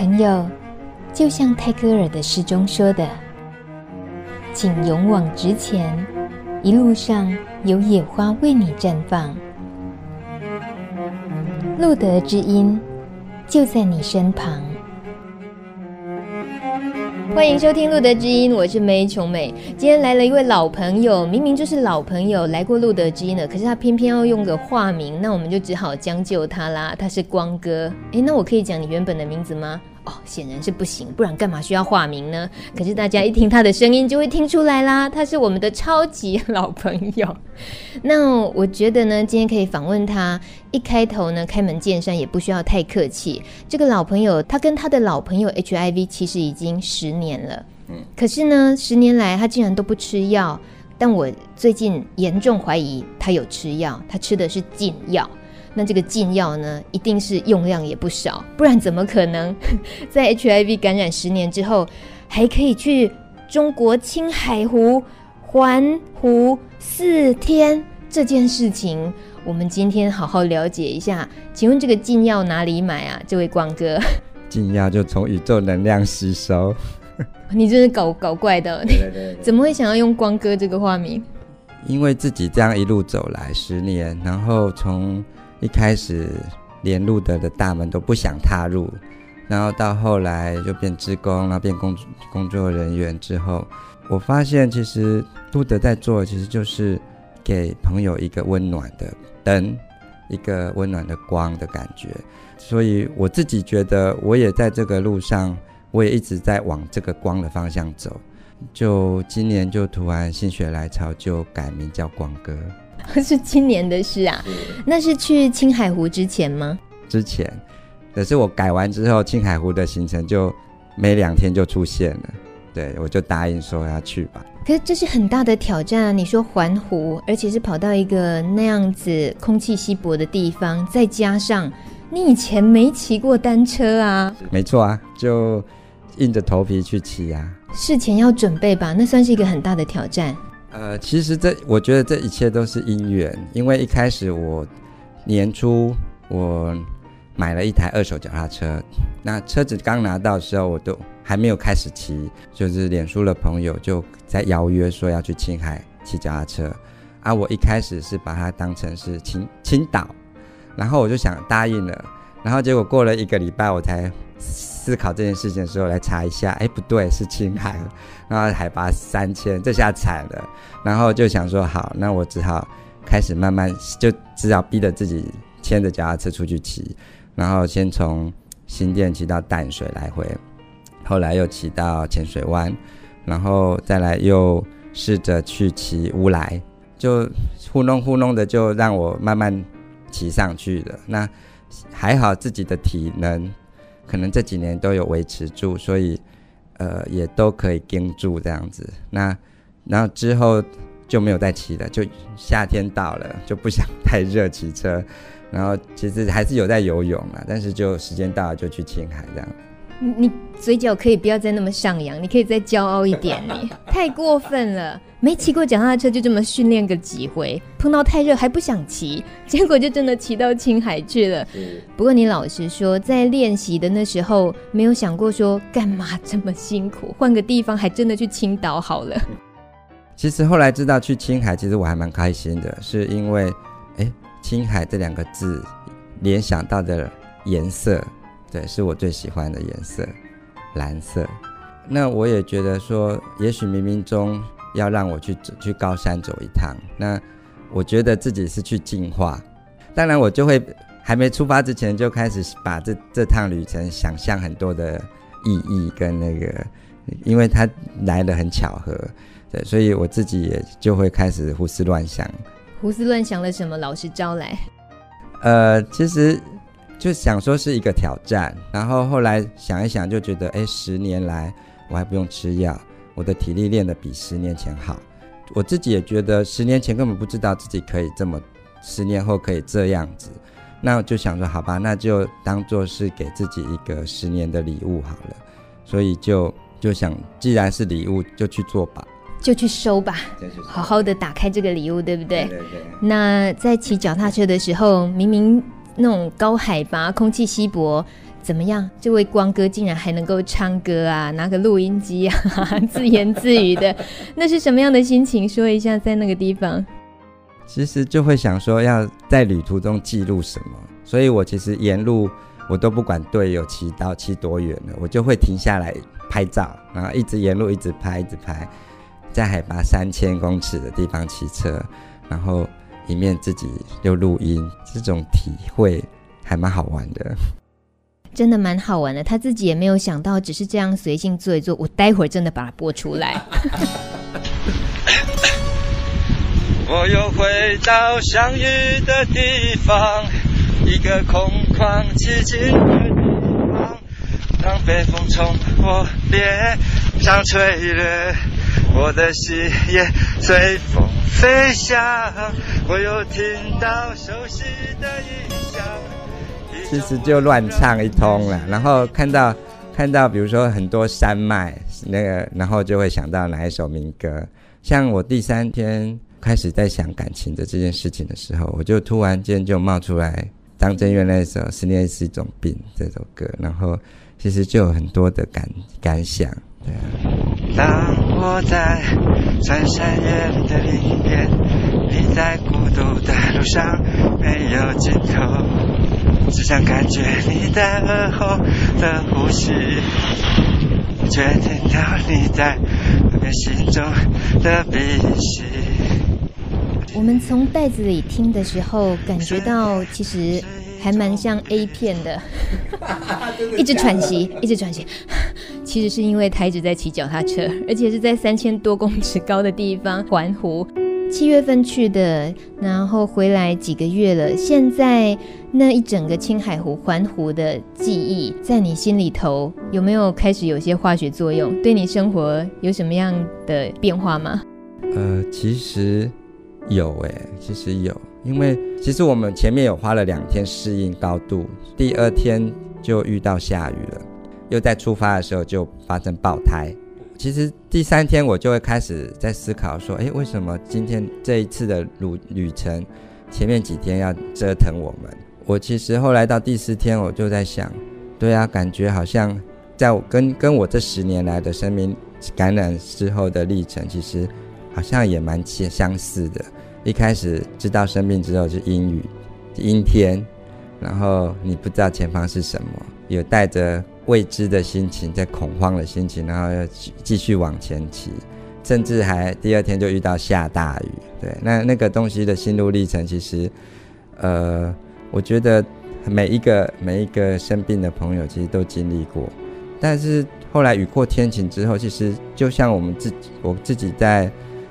朋友，就像泰戈尔的诗中说的：“请勇往直前，一路上有野花为你绽放。”路德之音就在你身旁。欢迎收听《路德之音》，我是梅琼美。今天来了一位老朋友，明明就是老朋友，来过《路德之音》的，可是他偏偏要用个化名，那我们就只好将就他啦。他是光哥，诶，那我可以讲你原本的名字吗？哦，显然是不行，不然干嘛需要化名呢？可是大家一听他的声音就会听出来啦，他是我们的超级 老朋友。那我觉得呢，今天可以访问他，一开头呢，开门见山，也不需要太客气。这个老朋友，他跟他的老朋友 HIV 其实已经十年了，嗯，可是呢，十年来他竟然都不吃药。但我最近严重怀疑他有吃药，他吃的是禁药。那这个禁药呢，一定是用量也不少，不然怎么可能 在 HIV 感染十年之后，还可以去中国青海湖环湖四天这件事情？我们今天好好了解一下。请问这个禁药哪里买啊？这位光哥，禁药就从宇宙能量吸收。你真是搞搞怪的，对对对，怎么会想要用光哥这个化名？因为自己这样一路走来十年，然后从一开始连路德的大门都不想踏入，然后到后来就变职工，然后变工工作人员之后，我发现其实路德在做的其实就是给朋友一个温暖的灯，一个温暖的光的感觉。所以我自己觉得我也在这个路上，我也一直在往这个光的方向走。就今年就突然心血来潮，就改名叫光哥。是今年的事啊，那是去青海湖之前吗？之前，可是我改完之后，青海湖的行程就没两天就出现了，对，我就答应说要去吧。可是这是很大的挑战啊！你说环湖，而且是跑到一个那样子空气稀薄的地方，再加上你以前没骑过单车啊？没错啊，就硬着头皮去骑啊。事前要准备吧，那算是一个很大的挑战。呃，其实这我觉得这一切都是因缘，因为一开始我年初我买了一台二手脚踏车，那车子刚拿到的时候，我都还没有开始骑，就是脸书的朋友就在邀约说要去青海骑脚踏车，啊，我一开始是把它当成是青青岛，然后我就想答应了，然后结果过了一个礼拜我才。思考这件事情的时候，来查一下，哎，不对，是青海，然后海拔三千，这下惨了。然后就想说，好，那我只好开始慢慢，就只好逼着自己牵着脚踏车出去骑。然后先从新店骑到淡水来回，后来又骑到浅水湾，然后再来又试着去骑乌来，就糊弄糊弄的，就让我慢慢骑上去的。那还好自己的体能。可能这几年都有维持住，所以，呃，也都可以盯住这样子。那，然后之后就没有再骑了，就夏天到了就不想太热骑车，然后其实还是有在游泳了，但是就时间到了就去青海这样。你嘴角可以不要再那么上扬，你可以再骄傲一点，你 太过分了。没骑过脚踏车就这么训练个几回，碰到太热还不想骑，结果就真的骑到青海去了。不过你老实说，在练习的那时候，没有想过说干嘛这么辛苦，换个地方还真的去青岛好了。其实后来知道去青海，其实我还蛮开心的，是因为哎，青海这两个字联想到的颜色。对，是我最喜欢的颜色，蓝色。那我也觉得说，也许冥冥中要让我去走去高山走一趟。那我觉得自己是去进化。当然，我就会还没出发之前就开始把这这趟旅程想象很多的意义跟那个，因为它来的很巧合，对，所以我自己也就会开始胡思乱想。胡思乱想了什么？老实招来。呃，其实。就想说是一个挑战，然后后来想一想，就觉得哎，十年来我还不用吃药，我的体力练得比十年前好。我自己也觉得十年前根本不知道自己可以这么，十年后可以这样子。那我就想说，好吧，那就当做是给自己一个十年的礼物好了。所以就就想，既然是礼物，就去做吧，就去收吧，好好的打开这个礼物，对不对？对对对。那在骑脚踏车的时候，明明。那种高海拔、空气稀薄，怎么样？这位光哥竟然还能够唱歌啊，拿个录音机啊，自言自语的，那是什么样的心情？说一下，在那个地方，其实就会想说要在旅途中记录什么，所以我其实沿路我都不管队友骑到骑多远了，我就会停下来拍照，然后一直沿路一直拍，一直拍，在海拔三千公尺的地方骑车，然后一面自己又录音，这种体会还蛮好玩的。真的蛮好玩的，他自己也没有想到，只是这样随性做一做。我待会儿真的把它播出来。我又回到相遇的地方，一个空旷寂静的地方，当北风从我脸上吹掠，我的心也随风飞翔。我又听到熟悉的音响。其实就乱唱一通了，然后看到看到，比如说很多山脉，那个，然后就会想到哪一首民歌。像我第三天开始在想感情的这件事情的时候，我就突然间就冒出来张震岳那首《思念是一种病》这首歌，然后其实就有很多的感感想。对啊。当我在穿山越岭的另一边，你在孤独的路上没有尽头。只想感觉你的耳后的呼吸，却听到你在我心中的鼻息。我们从袋子里听的时候，感觉到其实还蛮像 A 片的，一直喘息，一直喘息。其实是因为他一直在骑脚踏车，而且是在三千多公尺高的地方环湖。七月份去的，然后回来几个月了。现在那一整个青海湖环湖的记忆，在你心里头有没有开始有些化学作用？对你生活有什么样的变化吗？呃，其实有诶，其实有，因为其实我们前面有花了两天适应高度，第二天就遇到下雨了，又在出发的时候就发生爆胎。其实第三天我就会开始在思考说，诶，为什么今天这一次的旅旅程，前面几天要折腾我们？我其实后来到第四天，我就在想，对啊，感觉好像在我跟跟我这十年来的生命感染之后的历程，其实好像也蛮相似的。一开始知道生病之后是阴雨、阴天，然后你不知道前方是什么，有带着。未知的心情，在恐慌的心情，然后要继续往前骑，甚至还第二天就遇到下大雨。对，那那个东西的心路历程，其实，呃，我觉得每一个每一个生病的朋友，其实都经历过。但是后来雨过天晴之后，其实就像我们自己，我自己在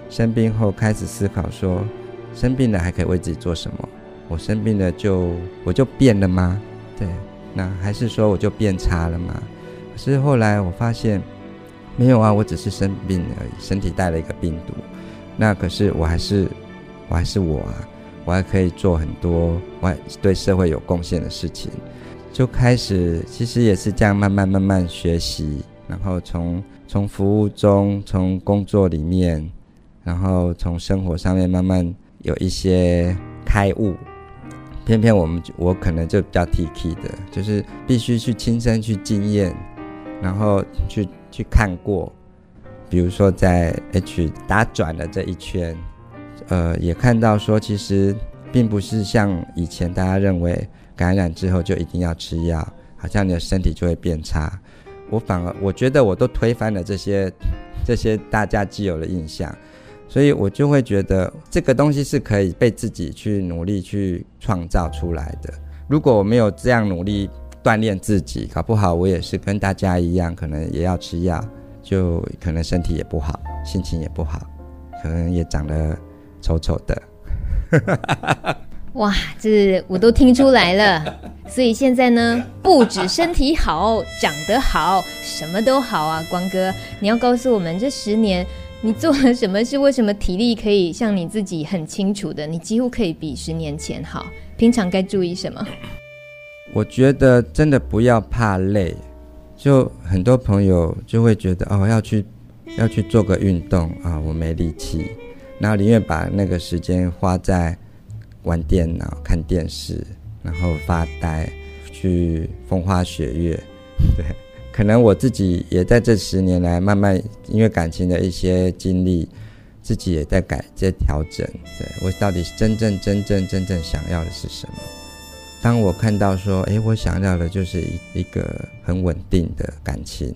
生病后开始思考说，生病了还可以为自己做什么？我生病了就我就变了吗？对。那还是说我就变差了吗？可是后来我发现，没有啊，我只是生病而已，身体带了一个病毒。那可是我还是，我还是我啊，我还可以做很多我还对社会有贡献的事情。就开始，其实也是这样慢慢慢慢学习，然后从从服务中，从工作里面，然后从生活上面慢慢有一些开悟。偏偏我们我可能就比较 T K 的，就是必须去亲身去经验，然后去去看过，比如说在 H 打转的这一圈，呃，也看到说其实并不是像以前大家认为感染之后就一定要吃药，好像你的身体就会变差。我反而我觉得我都推翻了这些这些大家既有的印象。所以我就会觉得这个东西是可以被自己去努力去创造出来的。如果我没有这样努力锻炼自己，搞不好我也是跟大家一样，可能也要吃药，就可能身体也不好，心情也不好，可能也长得丑丑的。哇，这我都听出来了。所以现在呢，不止身体好，长得好，什么都好啊，光哥，你要告诉我们这十年。你做了什么？是为什么体力可以像你自己很清楚的？你几乎可以比十年前好。平常该注意什么？我觉得真的不要怕累。就很多朋友就会觉得哦，要去要去做个运动啊，我没力气，然后宁愿把那个时间花在玩电脑、看电视，然后发呆，去风花雪月。对，可能我自己也在这十年来慢慢因为感情的一些经历，自己也在改在调整。对，我到底真正真正真正想要的是什么？当我看到说，诶，我想要的就是一一个很稳定的感情，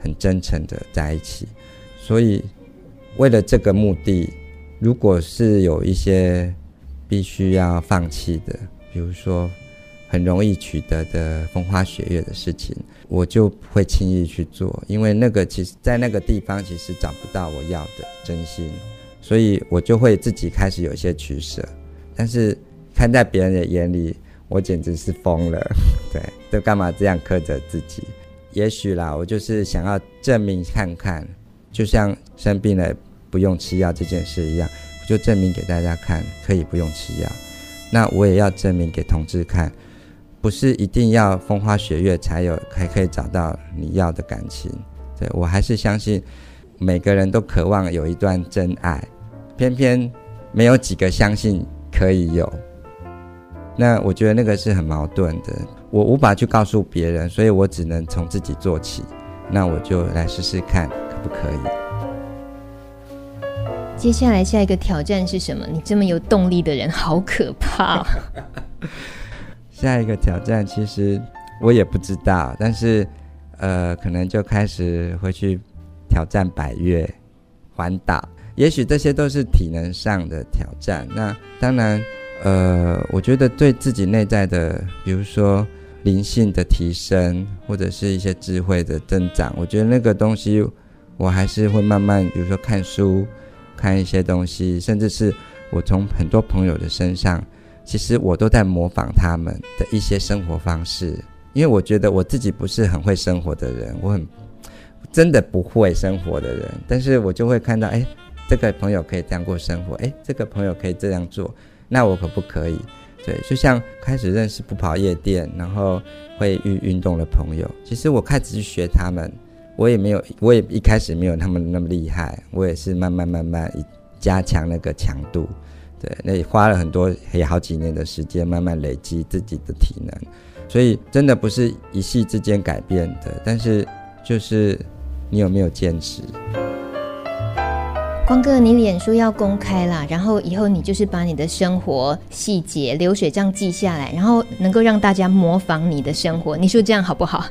很真诚的在一起。所以，为了这个目的，如果是有一些必须要放弃的，比如说很容易取得的风花雪月的事情，我就不会轻易去做，因为那个其实在那个地方其实找不到我要的真心，所以我就会自己开始有些取舍。但是看在别人的眼里。我简直是疯了，对，都干嘛这样苛责自己？也许啦，我就是想要证明看看，就像生病了不用吃药这件事一样，我就证明给大家看，可以不用吃药。那我也要证明给同志看，不是一定要风花雪月才有，才可以找到你要的感情。对，我还是相信每个人都渴望有一段真爱，偏偏没有几个相信可以有。那我觉得那个是很矛盾的，我无法去告诉别人，所以我只能从自己做起。那我就来试试看，可不可以？接下来下一个挑战是什么？你这么有动力的人，好可怕哦。下一个挑战其实我也不知道，但是呃，可能就开始会去挑战百越环岛，也许这些都是体能上的挑战。那当然。呃，我觉得对自己内在的，比如说灵性的提升，或者是一些智慧的增长，我觉得那个东西，我还是会慢慢，比如说看书，看一些东西，甚至是我从很多朋友的身上，其实我都在模仿他们的一些生活方式，因为我觉得我自己不是很会生活的人，我很真的不会生活的人，但是我就会看到，哎，这个朋友可以这样过生活，哎，这个朋友可以这样做。那我可不可以？对，就像开始认识不跑夜店，然后会运运动的朋友。其实我开始去学他们，我也没有，我也一开始没有他们那么厉害，我也是慢慢慢慢加强那个强度。对，那也花了很多也好几年的时间，慢慢累积自己的体能。所以真的不是一夕之间改变的，但是就是你有没有坚持？光哥，你脸书要公开啦，然后以后你就是把你的生活细节、流水账记下来，然后能够让大家模仿你的生活，你说这样好不好？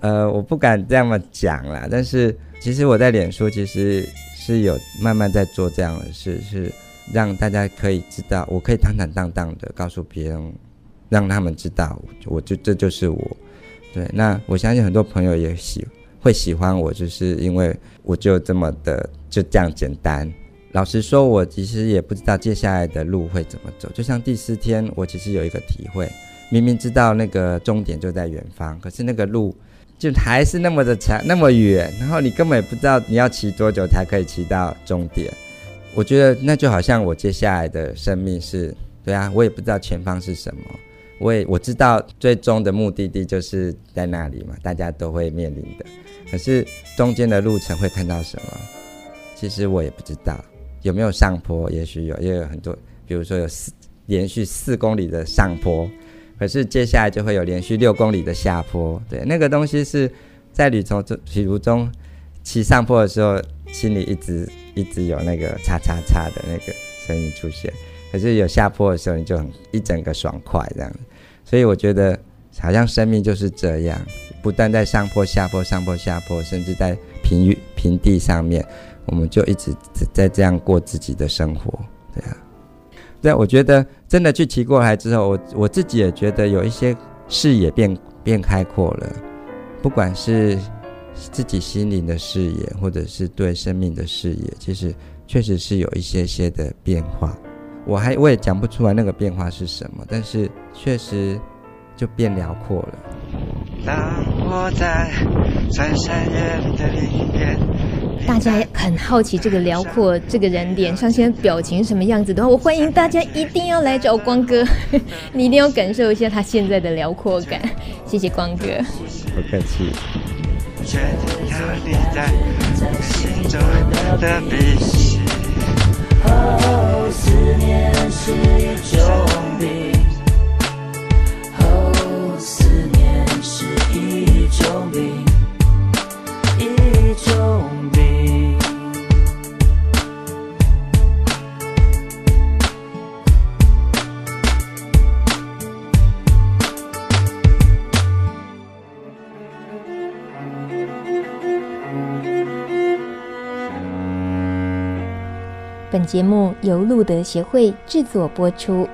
呃，我不敢这么讲啦，但是其实我在脸书其实是有慢慢在做这样的事，是让大家可以知道，我可以坦坦荡荡的告诉别人，让他们知道，我就这就是我。对，那我相信很多朋友也喜会喜欢我，就是因为我就这么的。就这样简单。老实说，我其实也不知道接下来的路会怎么走。就像第四天，我其实有一个体会：明明知道那个终点就在远方，可是那个路就还是那么的长，那么远。然后你根本也不知道你要骑多久才可以骑到终点。我觉得那就好像我接下来的生命是，对啊，我也不知道前方是什么。我也我知道最终的目的地就是在那里嘛，大家都会面临的。可是中间的路程会看到什么？其实我也不知道有没有上坡，也许有，也有很多，比如说有四连续四公里的上坡，可是接下来就会有连续六公里的下坡。对，那个东西是在旅途中，旅途中骑上坡的时候，心里一直一直有那个叉叉叉的那个声音出现，可是有下坡的时候，你就很一整个爽快这样。所以我觉得好像生命就是这样，不断在上坡下坡上坡下坡，甚至在平平地上面。我们就一直在这样过自己的生活，对啊。对，我觉得真的去骑过来之后，我我自己也觉得有一些视野变变开阔了，不管是自己心灵的视野，或者是对生命的视野，其实确实是有一些些的变化。我还我也讲不出来那个变化是什么，但是确实就变辽阔了。当我在穿山越岭的。大家很好奇这个辽阔这个人脸上现在表情什么样子的话，我欢迎大家一定要来找光哥，你一定要感受一下他现在的辽阔感。谢谢光哥，不客气。全有你在，心中温暖的鼻息。哦，思念是一种病。本节目由路德协会制作播出。